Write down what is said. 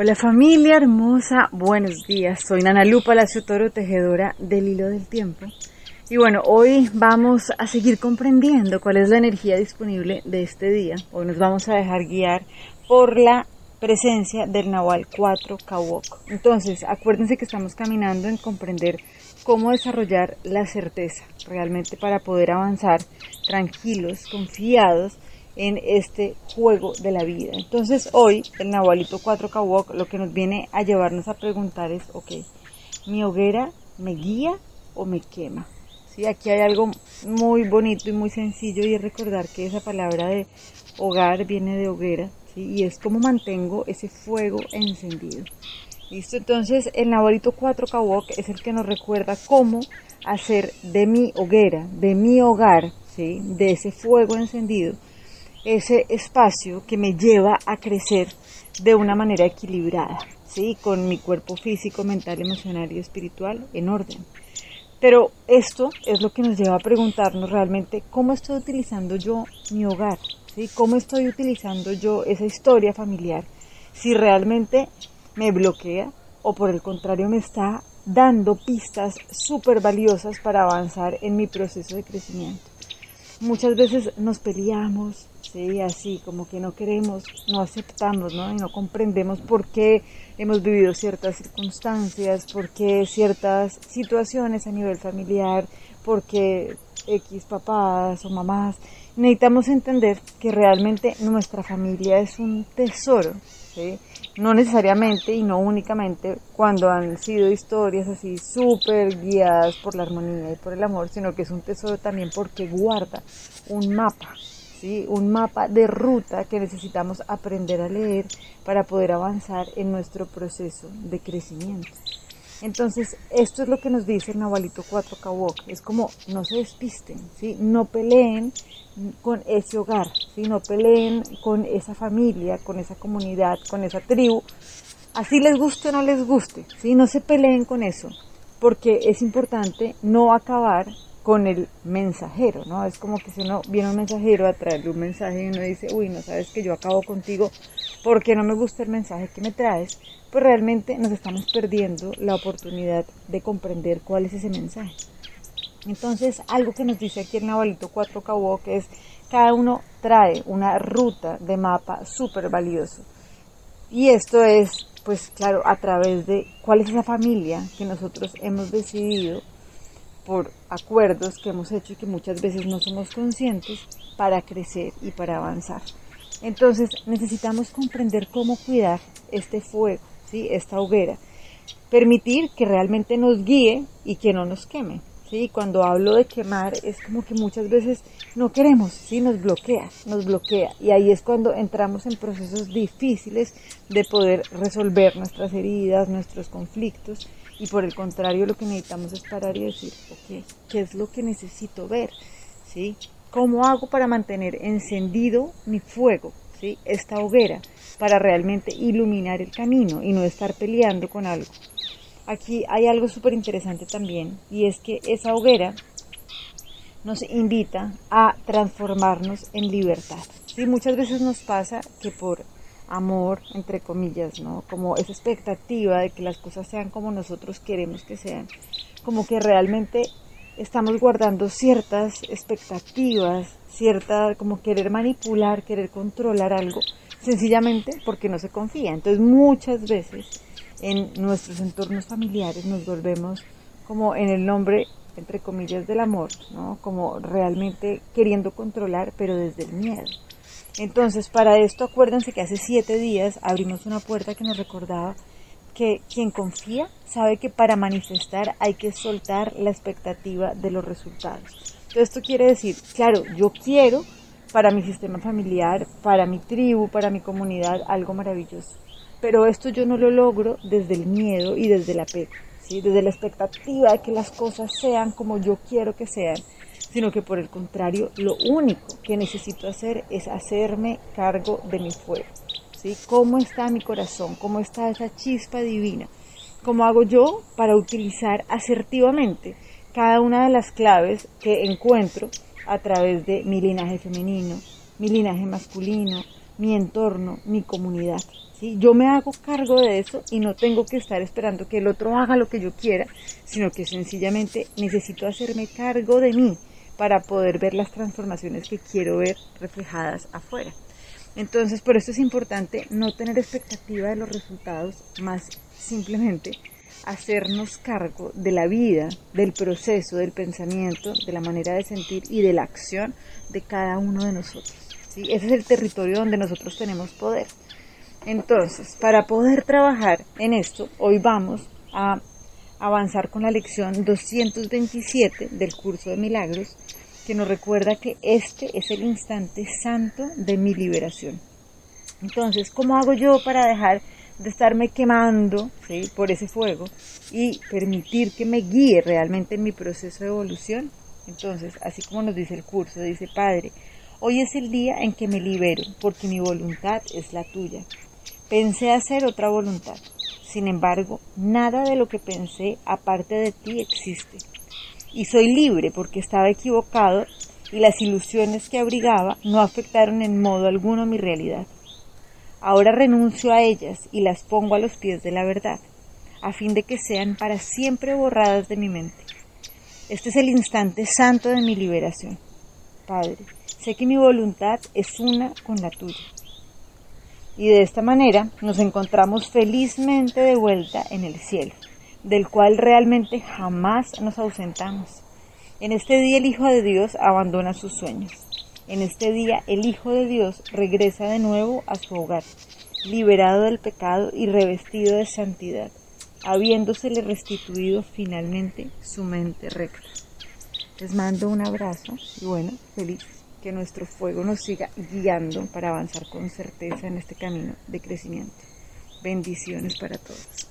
Hola familia hermosa, buenos días. Soy Nana Lupa, la Toro, tejedora del hilo del tiempo. Y bueno, hoy vamos a seguir comprendiendo cuál es la energía disponible de este día. Hoy nos vamos a dejar guiar por la presencia del Nahual 4 Kawok. Entonces, acuérdense que estamos caminando en comprender cómo desarrollar la certeza realmente para poder avanzar tranquilos, confiados en este juego de la vida. Entonces hoy el Nahualito 4 Kawok lo que nos viene a llevarnos a preguntar es, ok, ¿mi hoguera me guía o me quema? Sí, aquí hay algo muy bonito y muy sencillo y es recordar que esa palabra de hogar viene de hoguera y es como mantengo ese fuego encendido. ¿Listo? Entonces el Nahualito 4 Kawok es el que nos recuerda cómo hacer de mi hoguera, de mi hogar, ¿sí? de ese fuego encendido, ese espacio que me lleva a crecer de una manera equilibrada, ¿sí? con mi cuerpo físico, mental, emocional y espiritual en orden. Pero esto es lo que nos lleva a preguntarnos realmente cómo estoy utilizando yo mi hogar, ¿sí? cómo estoy utilizando yo esa historia familiar, si realmente me bloquea o por el contrario me está dando pistas súper valiosas para avanzar en mi proceso de crecimiento. Muchas veces nos peleamos, sí, así como que no queremos, no aceptamos, ¿no? Y no comprendemos por qué hemos vivido ciertas circunstancias, por qué ciertas situaciones a nivel familiar, por qué X papás o mamás. Necesitamos entender que realmente nuestra familia es un tesoro, ¿sí? no necesariamente y no únicamente cuando han sido historias así súper guiadas por la armonía y por el amor, sino que es un tesoro también porque guarda un mapa, ¿sí? un mapa de ruta que necesitamos aprender a leer para poder avanzar en nuestro proceso de crecimiento. Entonces, esto es lo que nos dice el Nahualito 4 Kawok. Es como, no se despisten, ¿sí? no peleen con ese hogar, ¿sí? no peleen con esa familia, con esa comunidad, con esa tribu. Así les guste o no les guste, ¿sí? no se peleen con eso, porque es importante no acabar con el mensajero, ¿no? Es como que si uno viene un mensajero a traerle un mensaje y uno dice, uy, no sabes que yo acabo contigo porque no me gusta el mensaje que me traes, pues realmente nos estamos perdiendo la oportunidad de comprender cuál es ese mensaje. Entonces, algo que nos dice aquí el Navalito 4 Cabo, que es cada uno trae una ruta de mapa súper valioso. Y esto es, pues claro, a través de cuál es esa familia que nosotros hemos decidido por acuerdos que hemos hecho y que muchas veces no somos conscientes para crecer y para avanzar. Entonces necesitamos comprender cómo cuidar este fuego, ¿sí? esta hoguera, permitir que realmente nos guíe y que no nos queme. ¿Sí? Cuando hablo de quemar es como que muchas veces no queremos, ¿sí? nos bloquea, nos bloquea y ahí es cuando entramos en procesos difíciles de poder resolver nuestras heridas, nuestros conflictos y por el contrario lo que necesitamos es parar y decir, ok, ¿qué es lo que necesito ver? ¿Sí? ¿Cómo hago para mantener encendido mi fuego? ¿Sí? Esta hoguera, para realmente iluminar el camino y no estar peleando con algo. Aquí hay algo súper interesante también y es que esa hoguera nos invita a transformarnos en libertad. ¿sí? Muchas veces nos pasa que por amor, entre comillas, ¿no? Como esa expectativa de que las cosas sean como nosotros queremos que sean. Como que realmente estamos guardando ciertas expectativas, cierta, como querer manipular, querer controlar algo, sencillamente porque no se confía. Entonces muchas veces en nuestros entornos familiares nos volvemos como en el nombre entre comillas del amor, ¿no? Como realmente queriendo controlar, pero desde el miedo. Entonces, para esto acuérdense que hace siete días abrimos una puerta que nos recordaba que quien confía sabe que para manifestar hay que soltar la expectativa de los resultados. Entonces, esto quiere decir, claro, yo quiero para mi sistema familiar, para mi tribu, para mi comunidad, algo maravilloso. Pero esto yo no lo logro desde el miedo y desde la apego, ¿sí? desde la expectativa de que las cosas sean como yo quiero que sean sino que por el contrario, lo único que necesito hacer es hacerme cargo de mi fuego. ¿sí? ¿Cómo está mi corazón? ¿Cómo está esa chispa divina? ¿Cómo hago yo para utilizar asertivamente cada una de las claves que encuentro a través de mi linaje femenino, mi linaje masculino, mi entorno, mi comunidad. Yo me hago cargo de eso y no tengo que estar esperando que el otro haga lo que yo quiera, sino que sencillamente necesito hacerme cargo de mí para poder ver las transformaciones que quiero ver reflejadas afuera. Entonces, por eso es importante no tener expectativa de los resultados, más simplemente hacernos cargo de la vida, del proceso, del pensamiento, de la manera de sentir y de la acción de cada uno de nosotros. Ese es el territorio donde nosotros tenemos poder. Entonces, para poder trabajar en esto, hoy vamos a avanzar con la lección 227 del curso de milagros, que nos recuerda que este es el instante santo de mi liberación. Entonces, ¿cómo hago yo para dejar de estarme quemando por ese fuego y permitir que me guíe realmente en mi proceso de evolución? Entonces, así como nos dice el curso, dice, Padre, hoy es el día en que me libero, porque mi voluntad es la tuya. Pensé hacer otra voluntad. Sin embargo, nada de lo que pensé aparte de ti existe. Y soy libre porque estaba equivocado y las ilusiones que abrigaba no afectaron en modo alguno mi realidad. Ahora renuncio a ellas y las pongo a los pies de la verdad, a fin de que sean para siempre borradas de mi mente. Este es el instante santo de mi liberación. Padre, sé que mi voluntad es una con la tuya. Y de esta manera nos encontramos felizmente de vuelta en el cielo, del cual realmente jamás nos ausentamos. En este día el Hijo de Dios abandona sus sueños. En este día el Hijo de Dios regresa de nuevo a su hogar, liberado del pecado y revestido de santidad, habiéndosele restituido finalmente su mente recta. Les mando un abrazo y bueno, feliz que nuestro fuego nos siga guiando para avanzar con certeza en este camino de crecimiento. Bendiciones para todos.